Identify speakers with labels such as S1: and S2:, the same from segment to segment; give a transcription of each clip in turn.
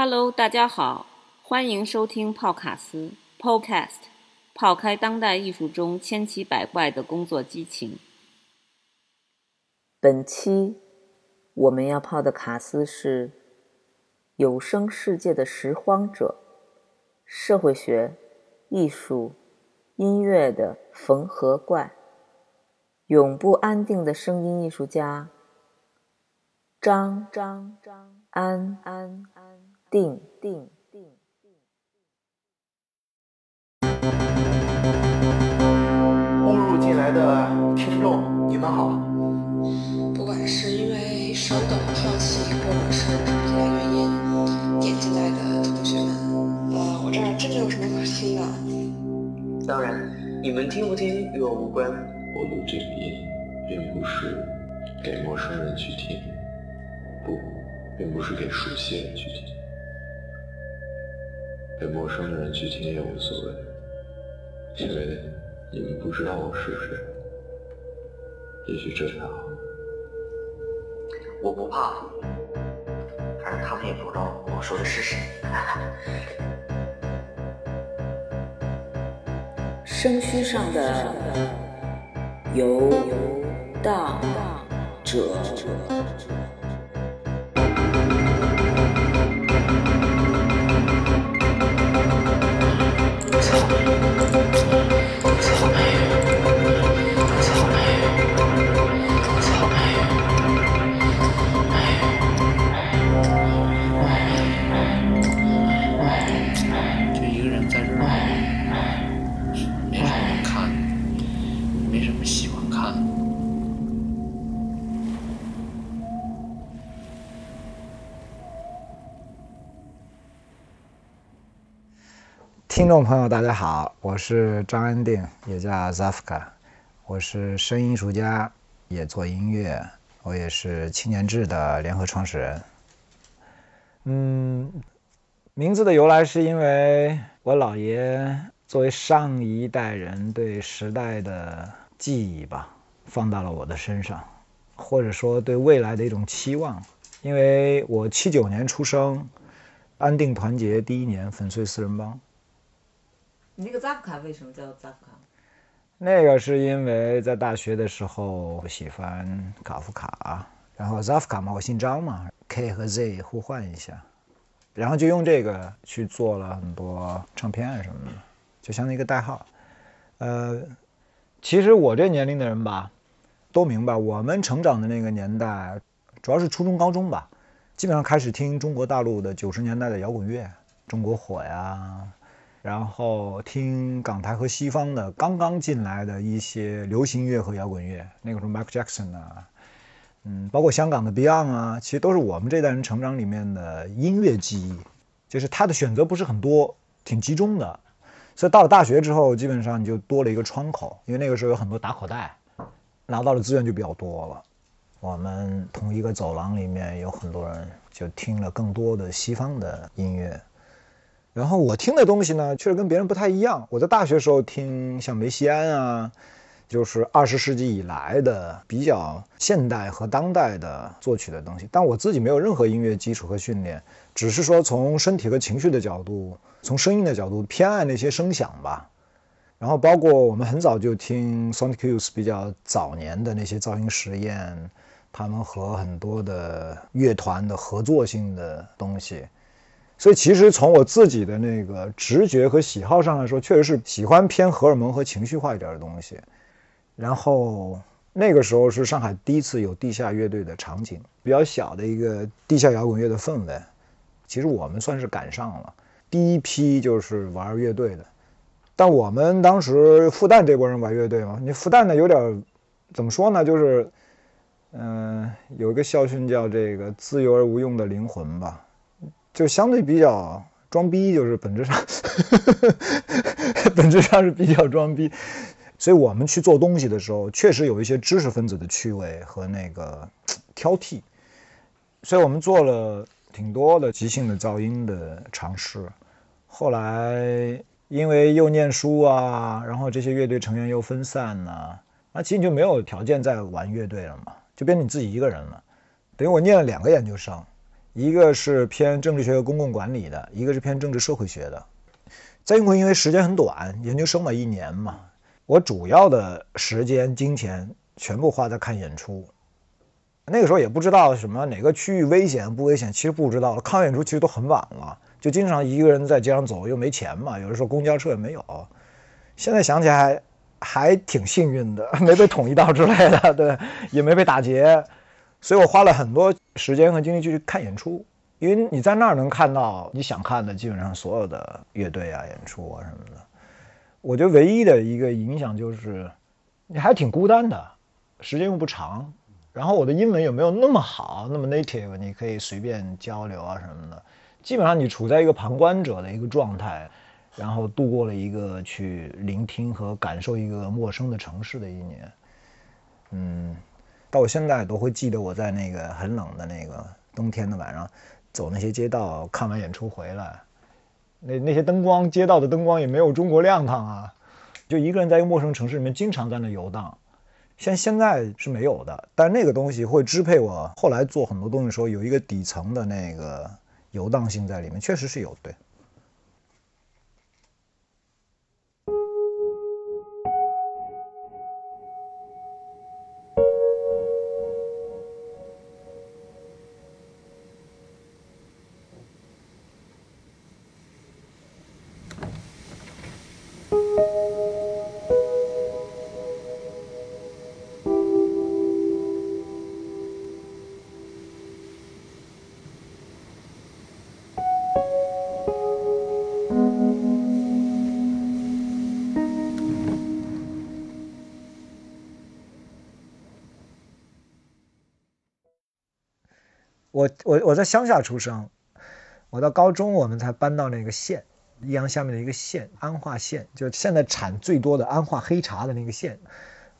S1: Hello，大家好，欢迎收听泡卡斯 Podcast，泡开当代艺术中千奇百怪的工作激情。本期我们要泡的卡斯是有声世界的拾荒者，社会学、艺术、音乐的缝合怪，永不安定的声音艺术家张张张安安安定定。
S2: 误入进来的听众，你们好。
S3: 不管是因为稍等好奇，或者是其他原因点进来的同学们，呃，我这儿真的有什么可听的？
S2: 当然，你们听不听与我无关。
S4: 我录这个音，并不是给陌生人去听，不，并不是给熟悉人去听，给陌生的人去听也无所谓，因为你们不知道我是谁。也许这才好。
S2: 我不怕，反正他们也不知道我说的是谁。
S1: 声虚上的游荡者。
S5: 听众朋友，大家好，我是张安定，也叫 Zafka，我是声音艺术家，也做音乐，我也是青年志的联合创始人。嗯，名字的由来是因为我姥爷作为上一代人对时代的记忆吧，放到了我的身上，或者说对未来的一种期望。因为我七九年出生，安定团结第一年粉碎四人帮。
S1: 你那个扎夫卡为什么叫扎夫卡？
S5: 那个是因为在大学的时候喜欢卡夫卡，然后扎夫卡嘛，我姓张嘛，K 和 Z 互换一下，然后就用这个去做了很多唱片啊什么的，就像一个代号。呃，其实我这年龄的人吧，都明白，我们成长的那个年代，主要是初中、高中吧，基本上开始听中国大陆的九十年代的摇滚乐，中国火呀。然后听港台和西方的刚刚进来的一些流行乐和摇滚乐，那个时候 Michael Jackson 啊，嗯，包括香港的 Beyond 啊，其实都是我们这代人成长里面的音乐记忆。就是他的选择不是很多，挺集中的，所以到了大学之后，基本上你就多了一个窗口，因为那个时候有很多打口袋，拿到的资源就比较多了。我们同一个走廊里面有很多人就听了更多的西方的音乐。然后我听的东西呢，确实跟别人不太一样。我在大学时候听像梅西安啊，就是二十世纪以来的比较现代和当代的作曲的东西。但我自己没有任何音乐基础和训练，只是说从身体和情绪的角度，从声音的角度偏爱那些声响吧。然后包括我们很早就听 Sonic Youth 比较早年的那些噪音实验，他们和很多的乐团的合作性的东西。所以其实从我自己的那个直觉和喜好上来说，确实是喜欢偏荷尔蒙和情绪化一点的东西。然后那个时候是上海第一次有地下乐队的场景，比较小的一个地下摇滚乐的氛围。其实我们算是赶上了第一批就是玩乐队的。但我们当时复旦这波人玩乐队嘛，你复旦呢有点怎么说呢？就是嗯，有一个校训叫这个自由而无用的灵魂吧。就相对比较装逼，就是本质上，本质上是比较装逼，所以我们去做东西的时候，确实有一些知识分子的趣味和那个挑剔，所以我们做了挺多的即兴的噪音的尝试。后来因为又念书啊，然后这些乐队成员又分散呐、那其实你就没有条件再玩乐队了嘛，就变成你自己一个人了。等于我念了两个研究生。一个是偏政治学和公共管理的，一个是偏政治社会学的。在英国，因为时间很短，研究生嘛，一年嘛，我主要的时间、金钱全部花在看演出。那个时候也不知道什么哪个区域危险不危险，其实不知道了。看演出其实都很晚了，就经常一个人在街上走，又没钱嘛，有的时候公交车也没有。现在想起来还挺幸运的，没被捅一刀之类的，对，也没被打劫，所以我花了很多时间和精力去看演出，因为你在那儿能看到你想看的基本上所有的乐队啊、演出啊什么的。我觉得唯一的一个影响就是你还挺孤单的，时间又不长。然后我的英文也没有那么好，那么 native，你可以随便交流啊什么的。基本上你处在一个旁观者的一个状态，然后度过了一个去聆听和感受一个陌生的城市的一年。嗯，到现在都会记得我在那个很冷的那个冬天的晚上，走那些街道，看完演出回来，那那些灯光，街道的灯光也没有中国亮堂啊，就一个人在一个陌生城市里面，经常在那游荡。像现在是没有的，但那个东西会支配我后来做很多东西的时候，有一个底层的那个游荡性在里面，确实是有对。我我在乡下出生，我到高中我们才搬到那个县，益阳下面的一个县，安化县，就现在产最多的安化黑茶的那个县，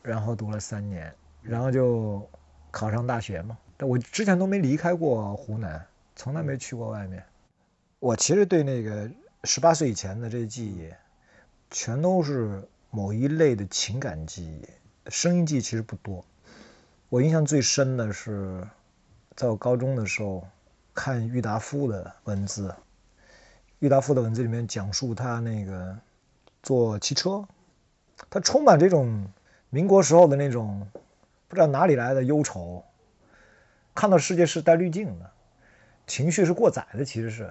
S5: 然后读了三年，然后就考上大学嘛。但我之前都没离开过湖南，从来没去过外面。我其实对那个十八岁以前的这些记忆，全都是某一类的情感记忆，声音记忆其实不多。我印象最深的是。在我高中的时候，看郁达夫的文字，郁达夫的文字里面讲述他那个坐汽车，他充满这种民国时候的那种不知道哪里来的忧愁，看到世界是带滤镜的，情绪是过载的，其实是。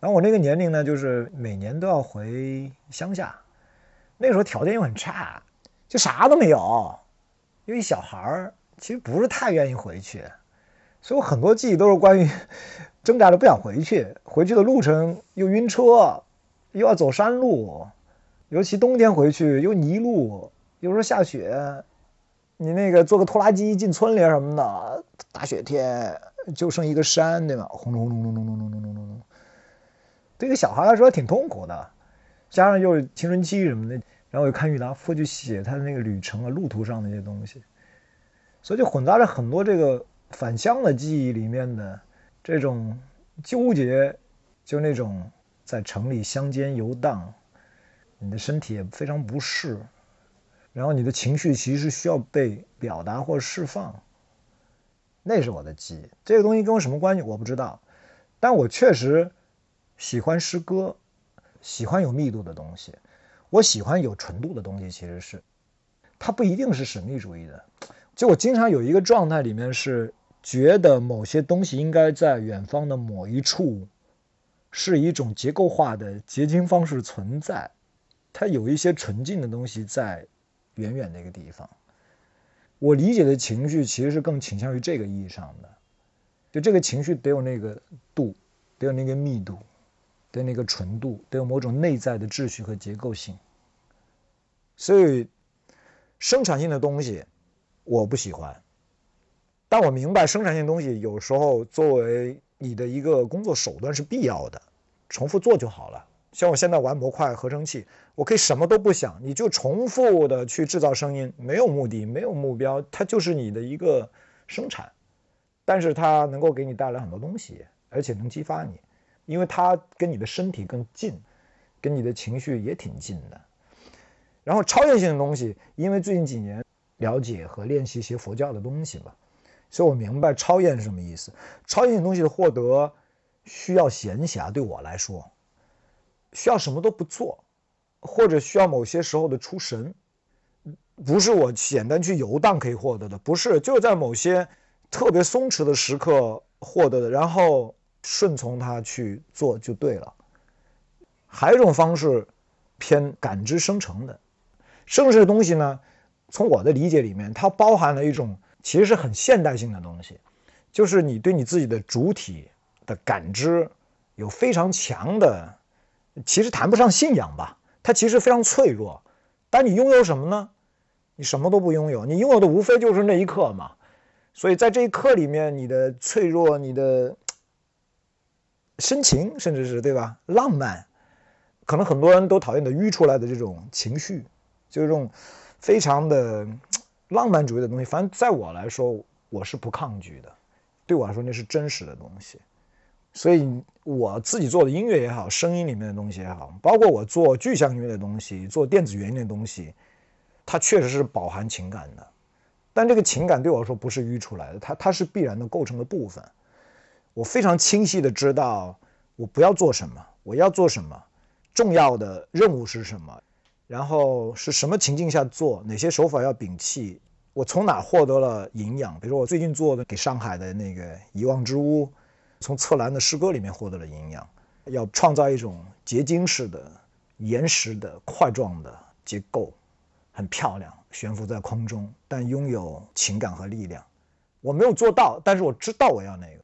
S5: 然后我那个年龄呢，就是每年都要回乡下，那时候条件又很差，就啥都没有，因为小孩儿其实不是太愿意回去。所以我很多记忆都是关于 挣扎着不想回去，回去的路程又晕车，又要走山路，尤其冬天回去又泥路，有时候下雪，你那个坐个拖拉机进村里什么的，大雪天就剩一个山，对吧？轰隆隆隆隆隆隆隆隆隆，对一个小孩来说挺痛苦的，加上又是青春期什么的，然后又看郁达夫就写他的那个旅程啊，路途上那些东西，所以就混杂着很多这个。返乡的记忆里面的这种纠结，就那种在城里乡间游荡，你的身体也非常不适，然后你的情绪其实需要被表达或释放，那是我的记忆。这个东西跟我什么关系我不知道，但我确实喜欢诗歌，喜欢有密度的东西，我喜欢有纯度的东西。其实是，它不一定是神秘主义的。就我经常有一个状态里面是。觉得某些东西应该在远方的某一处，是一种结构化的结晶方式存在，它有一些纯净的东西在远远的一个地方。我理解的情绪其实是更倾向于这个意义上的，就这个情绪得有那个度，得有那个密度，得有那个纯度，得有某种内在的秩序和结构性。所以，生产性的东西我不喜欢。但我明白，生产性东西有时候作为你的一个工作手段是必要的，重复做就好了。像我现在玩模块合成器，我可以什么都不想，你就重复的去制造声音，没有目的，没有目标，它就是你的一个生产。但是它能够给你带来很多东西，而且能激发你，因为它跟你的身体更近，跟你的情绪也挺近的。然后超越性的东西，因为最近几年了解和练习一些佛教的东西吧。所以我明白超验是什么意思。超验东西的获得需要闲暇，对我来说，需要什么都不做，或者需要某些时候的出神，不是我简单去游荡可以获得的，不是，就在某些特别松弛的时刻获得的，然后顺从它去做就对了。还有一种方式，偏感知生成的，生成的东西呢，从我的理解里面，它包含了一种。其实是很现代性的东西，就是你对你自己的主体的感知有非常强的，其实谈不上信仰吧，它其实非常脆弱。但你拥有什么呢？你什么都不拥有，你拥有的无非就是那一刻嘛。所以在这一刻里面，你的脆弱、你的深情，甚至是对吧？浪漫，可能很多人都讨厌的淤出来的这种情绪，就是这种非常的。浪漫主义的东西，反正在我来说，我是不抗拒的。对我来说，那是真实的东西。所以我自己做的音乐也好，声音里面的东西也好，包括我做具象音乐的东西，做电子元音的东西，它确实是饱含情感的。但这个情感对我来说不是淤出来的，它它是必然的构成的部分。我非常清晰的知道我不要做什么，我要做什么，重要的任务是什么。然后是什么情境下做？哪些手法要摒弃？我从哪获得了营养？比如说我最近做的给上海的那个遗忘之屋，从策兰的诗歌里面获得了营养。要创造一种结晶式的岩石的块状的结构，很漂亮，悬浮在空中，但拥有情感和力量。我没有做到，但是我知道我要那个。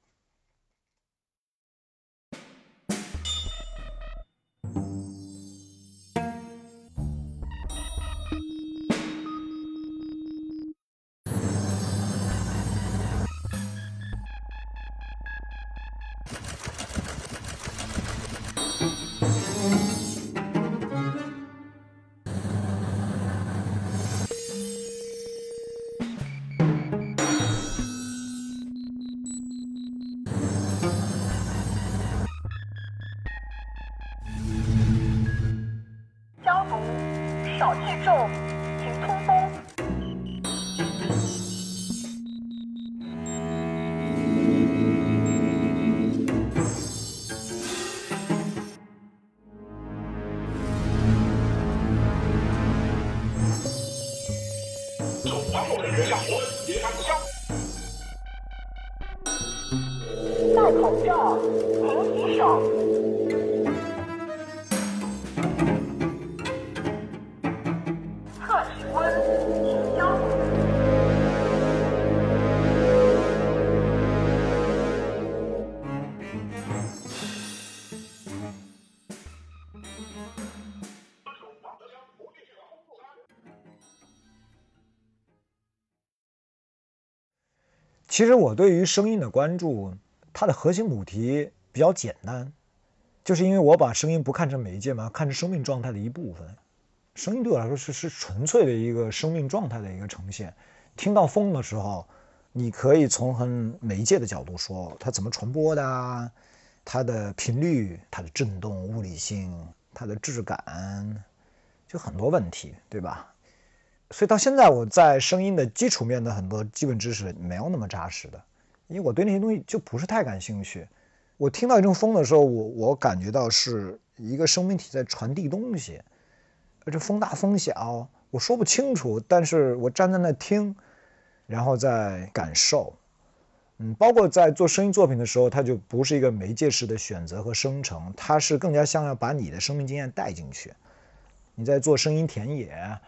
S5: 其实我对于声音的关注，它的核心母题比较简单，就是因为我把声音不看成媒介嘛，看成生命状态的一部分。声音对我来说是是纯粹的一个生命状态的一个呈现。听到风的时候，你可以从很媒介的角度说，它怎么传播的，它的频率、它的振动、物理性、它的质感，就很多问题，对吧？所以到现在，我在声音的基础面的很多基本知识没有那么扎实的，因为我对那些东西就不是太感兴趣。我听到一阵风的时候，我我感觉到是一个生命体在传递东西，而这风大风小，我说不清楚。但是我站在那听，然后再感受。嗯，包括在做声音作品的时候，它就不是一个媒介式的选择和生成，它是更加像要把你的生命经验带进去。你在做声音田野。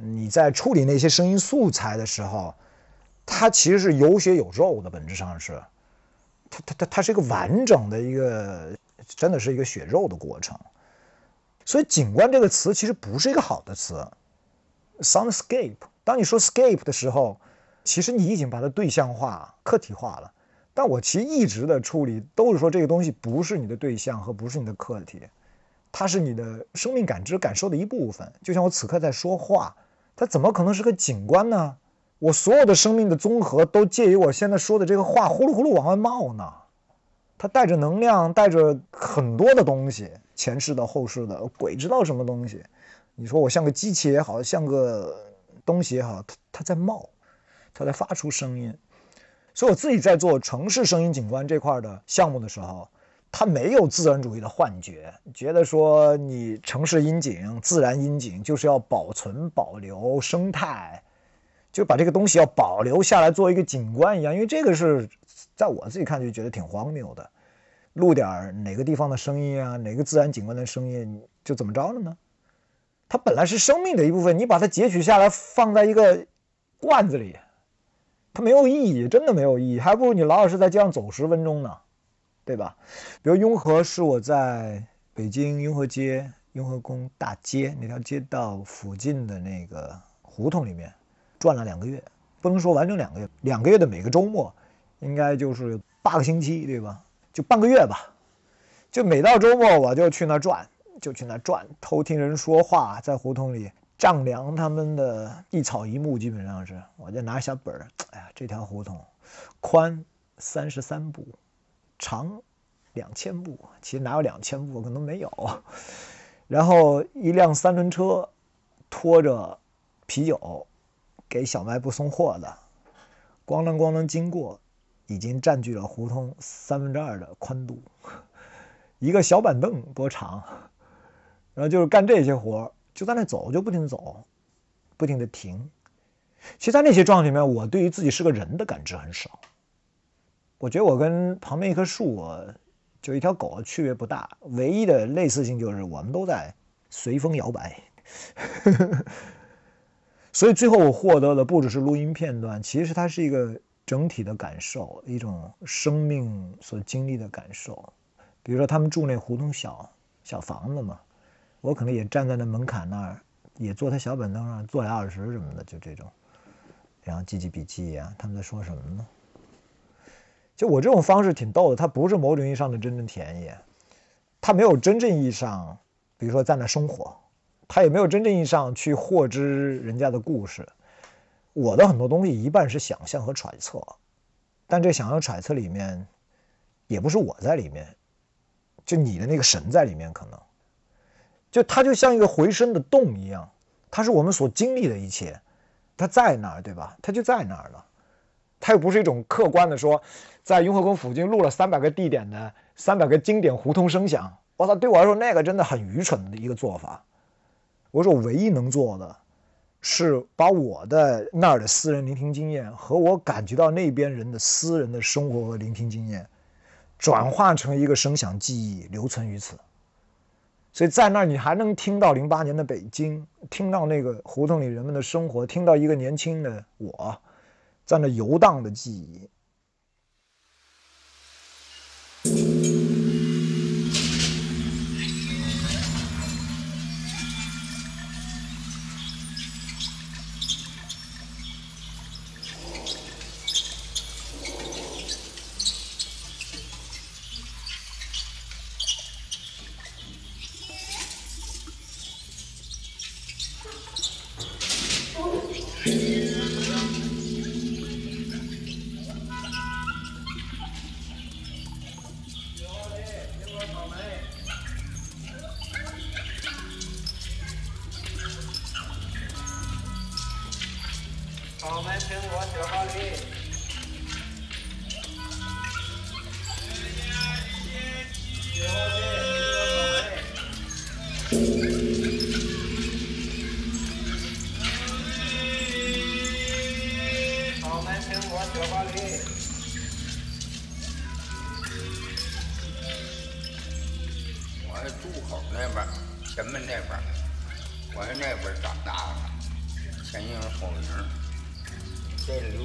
S5: 你在处理那些声音素材的时候，它其实是有血有肉的，本质上是，它它它它是一个完整的一个，真的是一个血肉的过程。所以“景观”这个词其实不是一个好的词，soundscape。当你说 scape 的时候，其实你已经把它对象化、客体化了。但我其实一直的处理都是说这个东西不是你的对象和不是你的客体，它是你的生命感知感受的一部分。就像我此刻在说话。它怎么可能是个景观呢？我所有的生命的综合都介于我现在说的这个话呼噜呼噜往外冒呢。它带着能量，带着很多的东西，前世的、后世的，鬼知道什么东西。你说我像个机器也好像个东西也好，它它在冒，它在发出声音。所以我自己在做城市声音景观这块的项目的时候，他没有自然主义的幻觉，觉得说你城市阴景、自然阴景就是要保存、保留生态，就把这个东西要保留下来做一个景观一样。因为这个是在我自己看就觉得挺荒谬的，录点哪个地方的声音啊，哪个自然景观的声音，就怎么着了呢？它本来是生命的一部分，你把它截取下来放在一个罐子里。它没有意义，真的没有意义，还不如你老老实实在街上走十分钟呢，对吧？比如雍和是我在北京雍和街、雍和宫大街那条街道附近的那个胡同里面转了两个月，不能说完整两个月，两个月的每个周末，应该就是八个星期，对吧？就半个月吧，就每到周末我就去那转，就去那转，偷听人说话，在胡同里。丈量他们的一草一木，基本上是，我就拿小本儿，哎呀，这条胡同宽三十三步，长两千步，其实哪有两千步，可能没有。然后一辆三轮车拖着啤酒给小卖部送货的，咣当咣当经过，已经占据了胡同三分之二的宽度。一个小板凳多长？然后就是干这些活。就在那走，就不停走，不停的停。其实，在那些状态里面，我对于自己是个人的感知很少。我觉得我跟旁边一棵树，就一条狗区别不大，唯一的类似性就是我们都在随风摇摆。所以最后我获得的不只是录音片段，其实它是一个整体的感受，一种生命所经历的感受。比如说，他们住那胡同小小房子嘛。我可能也站在那门槛那儿，也坐他小板凳上坐俩小时什么的，就这种，然后记记笔记呀。他们在说什么呢？就我这种方式挺逗的，它不是某种意义上的真正田野，它没有真正意义上，比如说在那生活，它也没有真正意义上去获知人家的故事。我的很多东西一半是想象和揣测，但这想象揣测里面，也不是我在里面，就你的那个神在里面可能。就它就像一个回声的洞一样，它是我们所经历的一切，它在那儿，对吧？它就在那儿了，它又不是一种客观的说，在雍和宫附近录了三百个地点的三百个经典胡同声响。我操，对我来说那个真的很愚蠢的一个做法。我说我唯一能做的，是把我的那儿的私人聆听经验和我感觉到那边人的私人的生活和聆听经验，转化成一个声响记忆，留存于此。所以在那儿，你还能听到零八年的北京，听到那个胡同里人们的生活，听到一个年轻的我，在那游荡的记忆。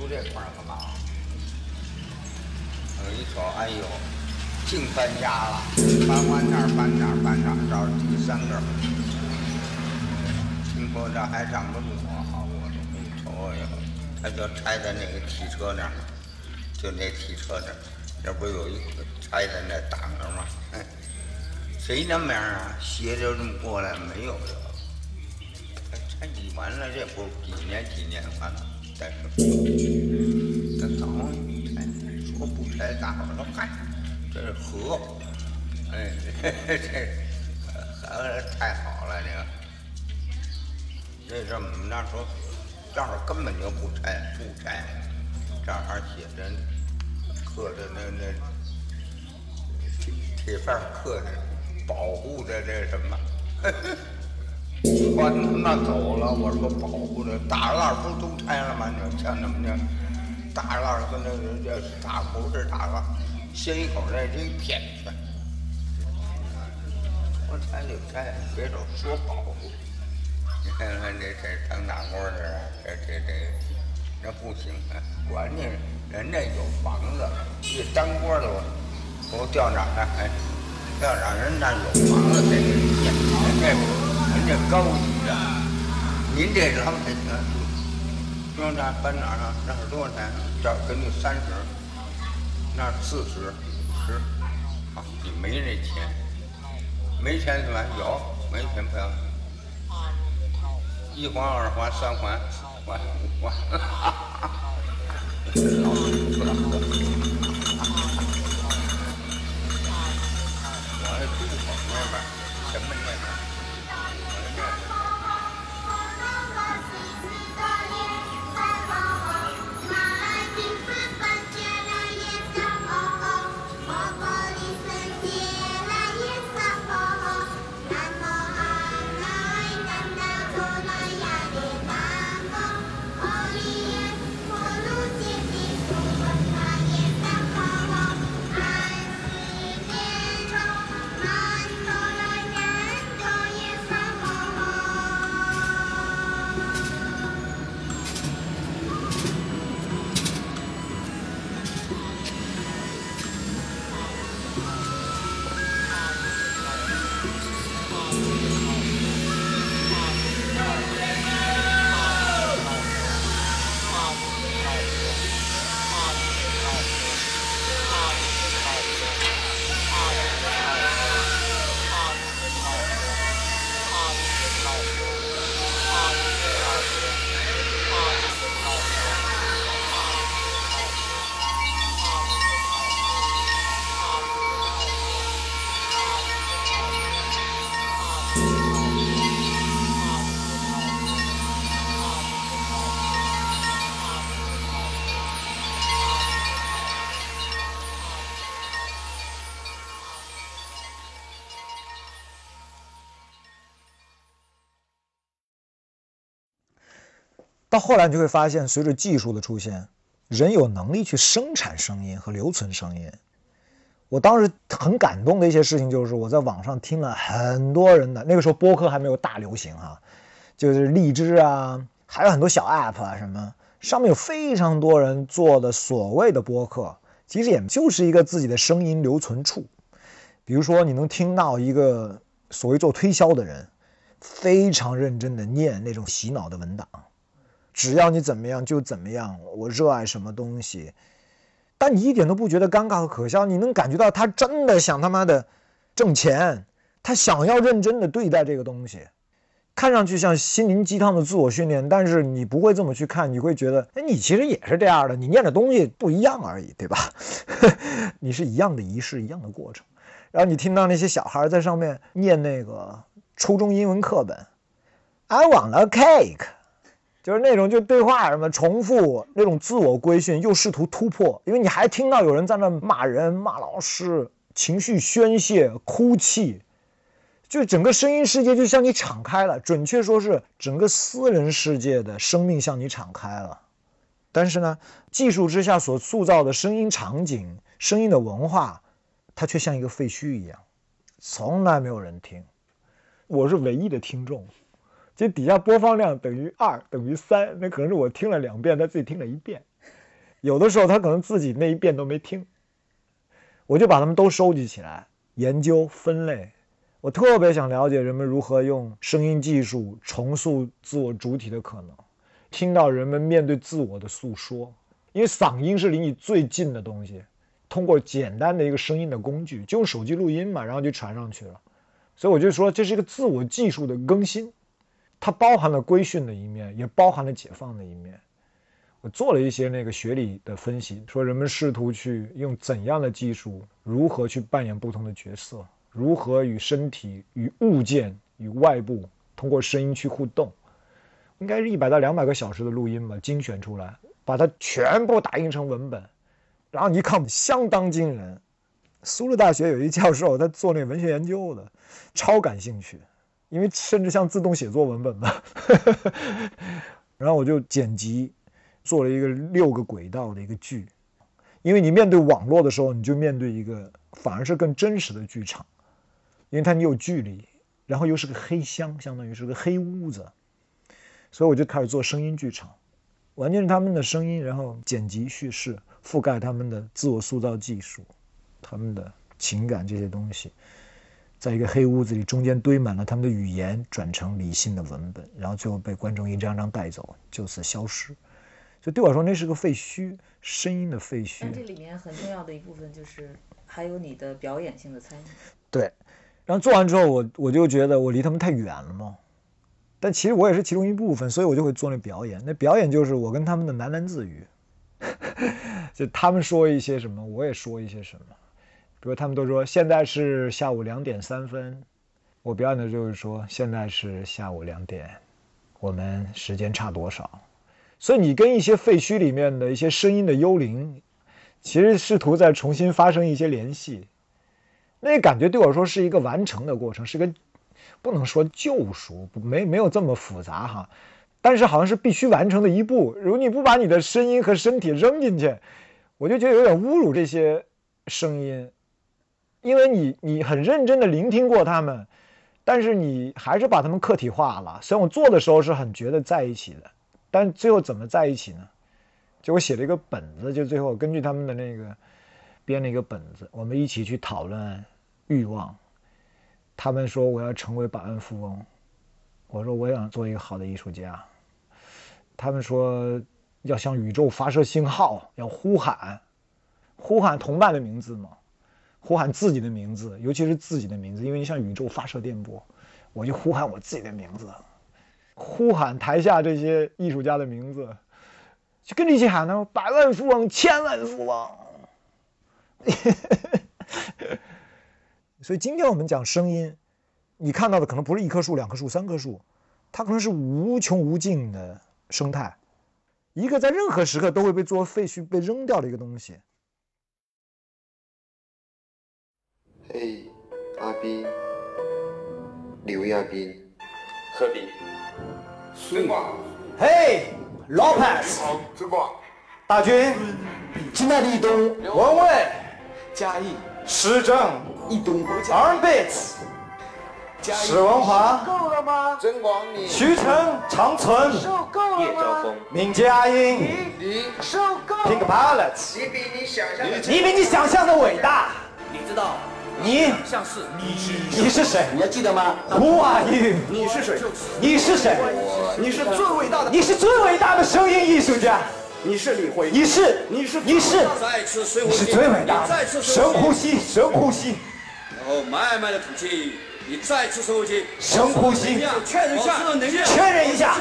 S6: 住这块儿干嘛我一瞅哎呦净搬家了搬完哪儿搬哪儿搬哪儿到第三个儿听说这还上个路好我都没瞅瞅他就拆的那个汽车那儿就那汽车那儿那不有一个拆的那挡着吗？谁那么样啊斜着这么过来没有这个他拆几完了这不几年几年完了再说。这早拆，说不拆，大伙儿都嗨，这是河，哎，这河太好了，这个。这是我们那说，这儿根本就不拆，不拆。这儿写着刻的那那铁铁饭刻的，保护的这什么？船他妈走了，我说保护的大浪不都拆了吗？你像那么的大浪跟那个这大不是大浪，先一口那这一片全。我拆就拆，别总说保护。你看看这这当大官的，这这这那不行啊！管你人家有房子，这当官的我我调长啊，哎，调长人家有房子给人家，人家人家高级的，您这老百姓，说那搬哪儿啊？那是多少钱？这儿给你三十，那儿四十，五十，啊，你没那钱，没钱？怎么？有，没钱？不要。一环、二环、三环，四环五环，哈哈哈哈
S5: 到后来你就会发现，随着技术的出现，人有能力去生产声音和留存声音。我当时很感动的一些事情，就是我在网上听了很多人的，那个时候播客还没有大流行哈、就是荔枝啊，还有很多小 app 啊什么，上面有非常多人做的所谓的播客，其实也就是一个自己的声音留存处。比如说，你能听到一个所谓做推销的人，非常认真的念那种洗脑的文档。只要你怎么样就怎么样，我热爱什么东西，但你一点都不觉得尴尬和可笑，你能感觉到他真的想他妈的挣钱，他想要认真的对待这个东西，看上去像心灵鸡汤的自我训练，但是你不会这么去看，你会觉得，哎，你其实也是这样的，你念的东西不一样而已，对吧？你是一样的仪式，一样的过程，然后你听到那些小孩在上面念那个初中英文课本，I want a cake。就是那种就对话什么重复那种自我规训，又试图突破，因为你还听到有人在那骂人、骂老师，情绪宣泄、哭泣，就整个声音世界就向你敞开了。准确说是整个私人世界的生命向你敞开了。但是呢，技术之下所塑造的声音场景、声音的文化，它却像一个废墟一样，从来没有人听。我是唯一的听众。就底下播放量等于二等于三，那可能是我听了两遍，他自己听了一遍。有的时候他可能自己那一遍都没听，我就把他们都收集起来研究分类。我特别想了解人们如何用声音技术重塑自我主体的可能，听到人们面对自我的诉说，因为嗓音是离你最近的东西。通过简单的一个声音的工具，就用手机录音嘛，然后就传上去了。所以我就说这是一个自我技术的更新。它包含了规训的一面，也包含了解放的一面。我做了一些那个学理的分析，说人们试图去用怎样的技术，如何去扮演不同的角色，如何与身体、与物件、与外部通过声音去互动。应该是一百到两百个小时的录音吧，精选出来，把它全部打印成文本，然后你一看相当惊人。苏州大学有一教授，他做那文学研究的，超感兴趣，因为甚至像自动写作文本吧。然后我就剪辑，做了一个六个轨道的一个剧，因为你面对网络的时候，你就面对一个反而是更真实的剧场，因为它你有距离，然后又是个黑箱，相当于是个黑屋子，所以我就开始做声音剧场，完全是他们的声音，然后剪辑叙事，覆盖他们的自我塑造技术。他们的情感这些东西，在一个黑屋子里，中间堆满了他们的语言，转成理性的文本，然后最后被观众一张张带走，就此消失。所以对我说，那是个废墟，声音的废墟。
S1: 但这里面很重要的一部分就是还有你的表演性的参与。
S5: 对，然后做完之后，我我就觉得我离他们太远了嘛。但其实我也是其中一部分，所以我就会做那表演。那表演就是我跟他们的喃喃自语，就他们说一些什么，我也说一些什么。比如他们都说现在是下午两点三分，我表演的就是说现在是下午两点，我们时间差多少？所以你跟一些废墟里面的一些声音的幽灵，其实试图再重新发生一些联系，那感觉对我说是一个完成的过程，是个不能说救赎，没没有这么复杂哈，但是好像是必须完成的一步。如果你不把你的声音和身体扔进去，我就觉得有点侮辱这些声音。因为你你很认真的聆听过他们，但是你还是把他们客体化了。虽然我做的时候是很觉得在一起的，但最后怎么在一起呢？就我写了一个本子，就最后根据他们的那个编了一个本子，我们一起去讨论欲望。他们说我要成为百万富翁，我说我想做一个好的艺术家。他们说要向宇宙发射信号，要呼喊，呼喊同伴的名字嘛。呼喊自己的名字，尤其是自己的名字，因为你向宇宙发射电波，我就呼喊我自己的名字，呼喊台下这些艺术家的名字，就跟着一起喊呢，百万富翁，千万富翁。所以今天我们讲声音，你看到的可能不是一棵树、两棵树、三棵树，它可能是无穷无尽的生态，一个在任何时刻都会被作废墟被扔掉的一个东西。
S7: 嘿，阿斌，刘亚斌，
S8: 何必？
S9: 孙广，
S5: 嘿，Lopez，
S9: 孙广，
S5: 大军，
S7: 金大立东，
S5: 文蔚，
S9: 嘉义，
S5: 施政，
S7: 一东
S5: ，Armbits，史文华，
S9: 够了吗？
S7: 曾广你，
S5: 徐成，长存，
S9: 受够了吗？
S8: 叶兆峰，
S5: 闵佳音
S9: 你受够
S5: ，Pink
S9: 吗
S5: ？Palettes，
S7: 你比你想象的，
S5: 你比你想象的伟大。
S8: 你知道
S5: 你
S8: 像是你
S5: 你是谁
S7: 你还记得吗
S5: ？？Who are you？
S9: 你是谁？
S5: 你是谁？
S9: 你是最伟大的，
S5: 你是最伟大的声音艺术家。
S9: 你是李辉，
S5: 你是
S9: 你是
S5: 你是
S8: 再次水
S5: 你是最伟大的。深呼吸，深呼吸，
S8: 然后慢慢的吐气，你再次深呼吸，
S5: 深呼吸，
S8: 确认一下，
S5: 确认一下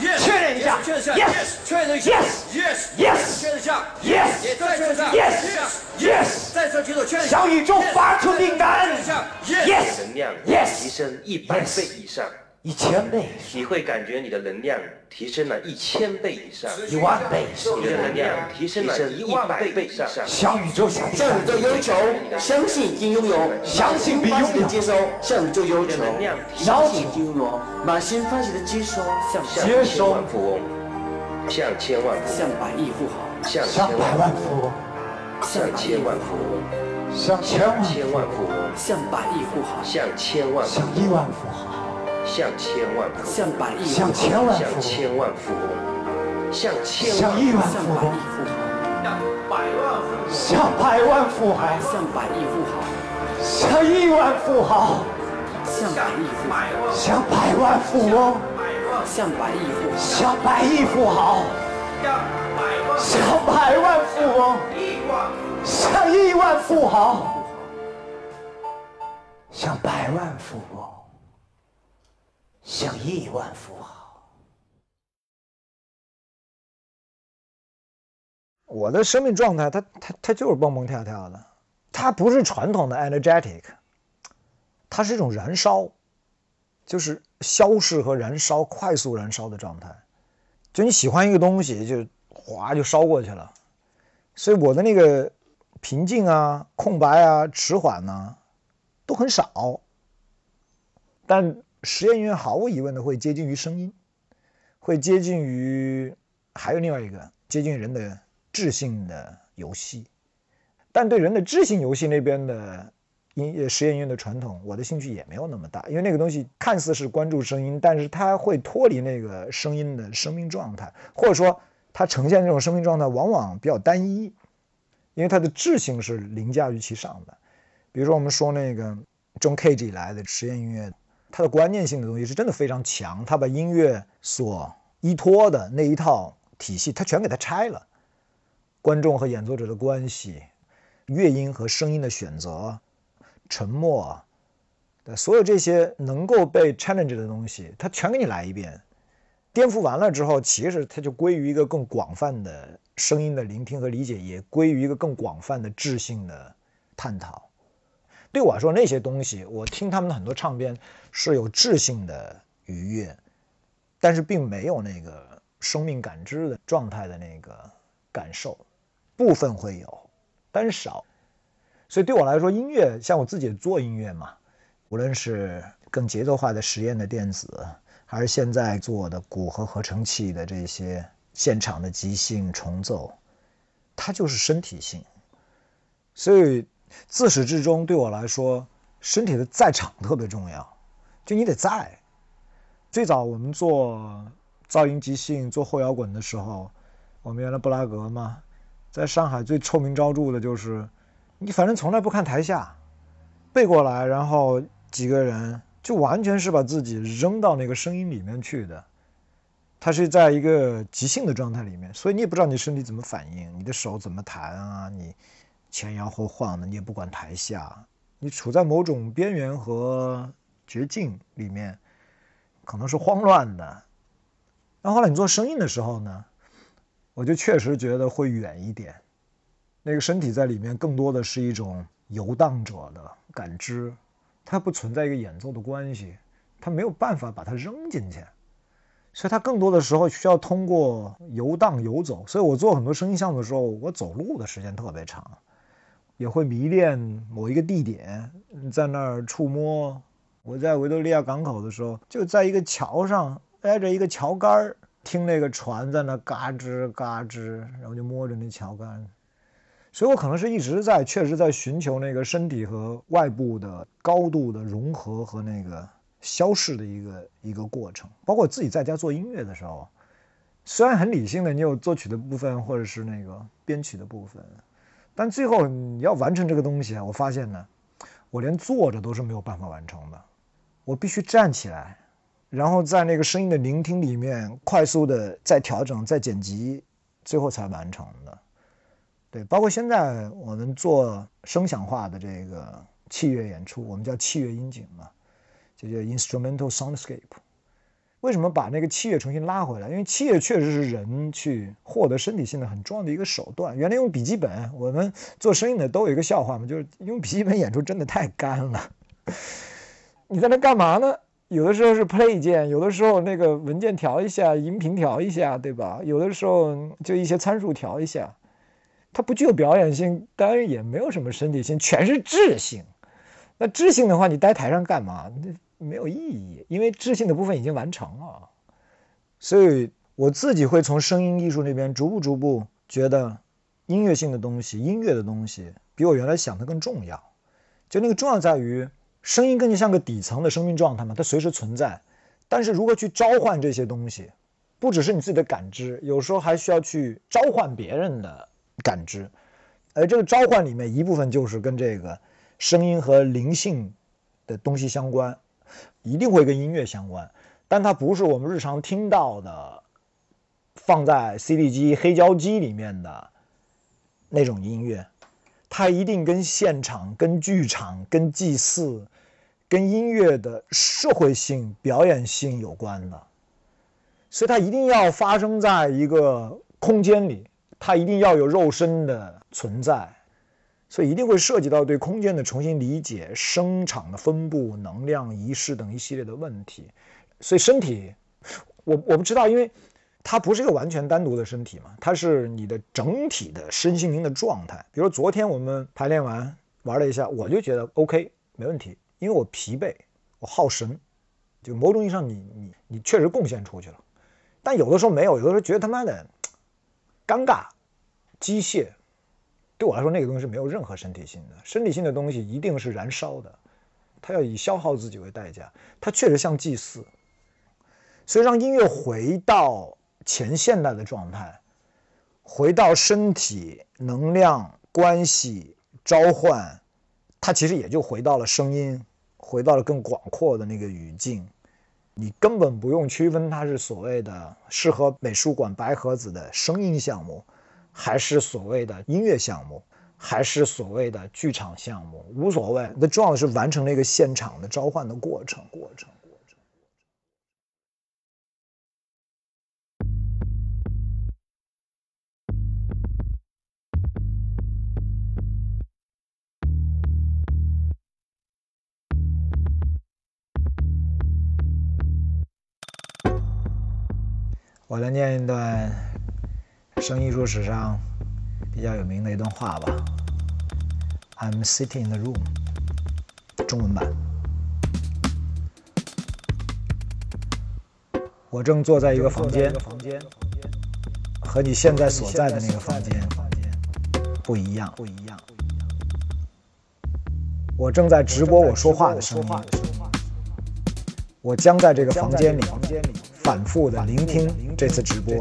S8: ，yes，
S5: 确认一下。
S8: 确认一下。
S5: Yes
S8: 确认一下。
S5: Yes
S8: yes
S5: Yes
S8: 确认一下。
S5: Yes
S8: 也再确认一下。
S5: Yes Yes，
S8: 再次举手确认一下，
S5: 向宇宙发出订单。
S8: 确认一下。
S5: yes，Yes
S10: 能量
S5: Yes
S10: 提升一百倍以上，
S5: 一千倍，
S10: 你会感觉你的能量提升了一千倍以上，
S5: 一万倍，
S10: 你的能量提升了一万倍以上。
S5: 向宇宙下
S7: 向宇。宙要求，相信已经拥有，
S5: 相信并拥有。
S7: 接收，向宇宙要求，
S10: 能量提
S7: 相信已经拥有，满心欢喜的接收，向
S5: 接收
S10: 万富翁，向千万富
S7: 向
S10: 翁，
S7: 百亿富豪，
S10: 向
S5: 向百
S10: 千万富
S5: 翁，
S10: 翁，向千万富翁，
S5: 向千万，
S10: 富翁，
S7: 向百亿富豪，
S10: 向千万富
S5: 向
S10: 翁，
S5: 亿万富豪，
S10: 向千万富翁，
S7: 向百亿富
S5: 向
S7: 豪，
S10: 向
S5: 千万富翁，
S10: 千万富翁，像千万
S5: 向亿万
S7: 向
S5: 富翁，
S7: 百亿富豪，
S5: 向百万富豪，
S7: 像百亿富豪，
S5: 向亿万富豪，
S7: 像百亿富豪，
S5: 向百万富翁，
S7: 像百亿富豪，
S5: 向百亿富豪，像百万富翁，像亿万富豪，像百万富翁，像亿万富豪。我的生命状态，它它它就是蹦蹦跳跳的，它不是传统的 energetic，它是一种燃烧，就是消逝和燃烧、快速燃烧的状态。就你喜欢一个东西，就哗就烧过去了，所以我的那个平静啊、空白啊、迟缓呢，都很少。但实验音乐毫无疑问的会接近于声音，会接近于还有另外一个接近人的智性的游戏。但对人的智性游戏那边的音乐实验音乐的传统，我的兴趣也没有那么大，因为那个东西看似是关注声音，但是它会脱离那个声音的生命状态，或者说它呈现这种生命状态往往比较单一，因为它的智性是凌驾于其上的。比如说我们说那个 John Cage 以来的实验音乐，它的观念性的东西是真的非常强，他把音乐所依托的那一套体系，他全给它拆了，观众和演奏者的关系。乐音和声音的选择，沉默，的所有这些能够被 challenge 的东西，他全给你来一遍。颠覆完了之后，其实它就归于一个更广泛的声音的聆听和理解，也归于一个更广泛的智性的探讨。对我来说，那些东西，我听他们的很多唱片是有智性的愉悦，但是并没有那个生命感知的状态的那个感受，部分会有。但是少，所以对我来说，音乐像我自己做音乐嘛，无论是更节奏化的实验的电子，还是现在做的鼓和合成器的这些现场的即兴重奏，它就是身体性。所以自始至终对我来说，身体的在场特别重要，就你得在。最早我们做噪音即兴、做后摇滚的时候，我们原来布拉格嘛。在上海最臭名昭著的就是，你反正从来不看台下，背过来，然后几个人就完全是把自己扔到那个声音里面去的。他是在一个即兴的状态里面，所以你也不知道你身体怎么反应，你的手怎么弹啊，你前摇后晃的，你也不管台下，你处在某种边缘和绝境里面，可能是慌乱的。然后来你做声音的时候呢？我就确实觉得会远一点，那个身体在里面更多的是一种游荡者的感知，它不存在一个演奏的关系，它没有办法把它扔进去，所以它更多的时候需要通过游荡游走。所以我做很多声音项目的时候，我走路的时间特别长，也会迷恋某一个地点，在那儿触摸。我在维多利亚港口的时候，就在一个桥上挨着一个桥杆儿。听那个船在那嘎吱嘎吱，然后就摸着那桥杆，所以我可能是一直在，确实在寻求那个身体和外部的高度的融合和那个消逝的一个一个过程。包括自己在家做音乐的时候，虽然很理性的，你有作曲的部分或者是那个编曲的部分，但最后你要完成这个东西啊，我发现呢，我连坐着都是没有办法完成的，我必须站起来。然后在那个声音的聆听里面，快速的再调整、再剪辑，最后才完成的。对，包括现在我们做声响化的这个器乐演出，我们叫器乐音景嘛，就叫 instrumental soundscape。为什么把那个器乐重新拉回来？因为器乐确实是人去获得身体性的很重要的一个手段。原来用笔记本，我们做声音的都有一个笑话嘛，就是用笔记本演出真的太干了。你在那干嘛呢？有的时候是 play 键，有的时候那个文件调一下，音频调一下，对吧？有的时候就一些参数调一下，它不具有表演性，当然也没有什么身体性，全是智性。那智性的话，你待台上干嘛？那没有意义，因为智性的部分已经完成了。所以我自己会从声音艺术那边逐步逐步觉得，音乐性的东西，音乐的东西比我原来想的更重要。就那个重要在于。声音更加像个底层的生命状态嘛，它随时存在。但是如何去召唤这些东西，不只是你自己的感知，有时候还需要去召唤别人的感知。而这个召唤里面一部分就是跟这个声音和灵性的东西相关，一定会跟音乐相关。但它不是我们日常听到的，放在 CD 机、黑胶机里面的那种音乐。它一定跟现场、跟剧场、跟祭祀、跟音乐的社会性、表演性有关的，所以它一定要发生在一个空间里，它一定要有肉身的存在，所以一定会涉及到对空间的重新理解、声场的分布、能量、仪式等一系列的问题。所以身体，我我不知道，因为它不是一个完全单独的身体嘛，它是你的整体的身心灵的状态。比如昨天我们排练完玩了一下，我就觉得 OK 没问题，因为我疲惫，我耗神，就某种意义上你你你确实贡献出去了。但有的时候没有，有的时候觉得他妈的尴尬、机械。对我来说，那个东西是没有任何身体性的，身体性的东西一定是燃烧的，它要以消耗自己为代价，它确实像祭祀。所以让音乐回到前现代的状态，回到身体能量关系召唤，它其实也就回到了声音，回到了更广阔的那个语境。你根本不用区分它是所谓的适合美术馆白盒子的声音项目，还是所谓的音乐项目，还是所谓的剧场项目，无所谓。那重要的是完成了一个现场的召唤的过程，过程。我来念一段声艺术史上比较有名的一段话吧。I'm sitting in the room，中文版。我正坐在一个房间，和你现在所在的那个房间不一样。不一样。我正在直播我说话的声音。我将在这个房间里。反复的聆听这次直播，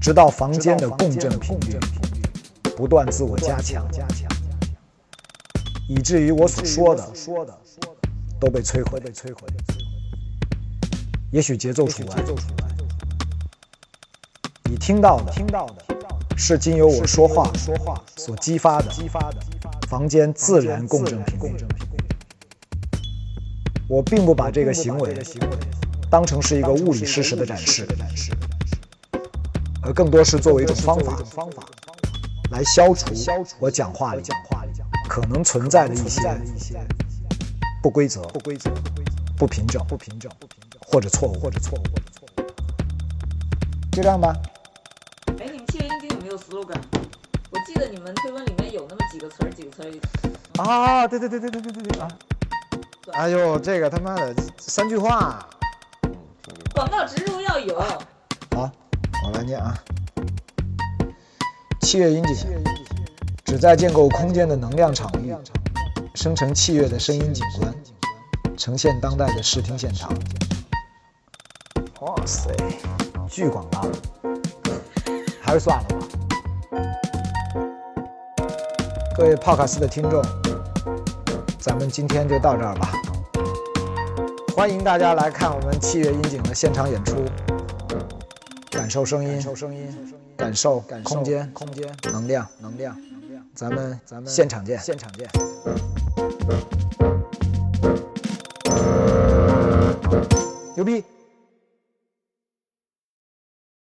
S5: 直到房间的共振频率。不断自我加强，以至于我所说的都被摧毁。也许节奏除外，你听到的是经由我说话所激发的房间自然共振频率。我并不把这个行为。当成是一个物理事实的展示，而更多是作为一种方法，来消除我讲话里可能存在的一些不规则、不规则、不平整、不平整或者错误或者错误。就这样吧。
S1: 哎，你们七月音经有没有 slogan？我记得你们推文里面有那么几个词儿，几个词儿。
S5: 啊，对对对对对对对对啊！哎呦，这个他妈的三句话。
S1: 广告植入要有。
S5: 好，我来念啊。器乐音景旨在建构空间的能量场域，生成器乐的声音景观，呈现当代的视听现场。哇塞，巨广告，还是算了吧。各位泡卡斯的听众，咱们今天就到这儿吧。欢迎大家来看我们器乐音景的现场演出，感受声音，感受声音，感受空间，空间能量，能量，咱们咱们现场见，现场见，牛逼！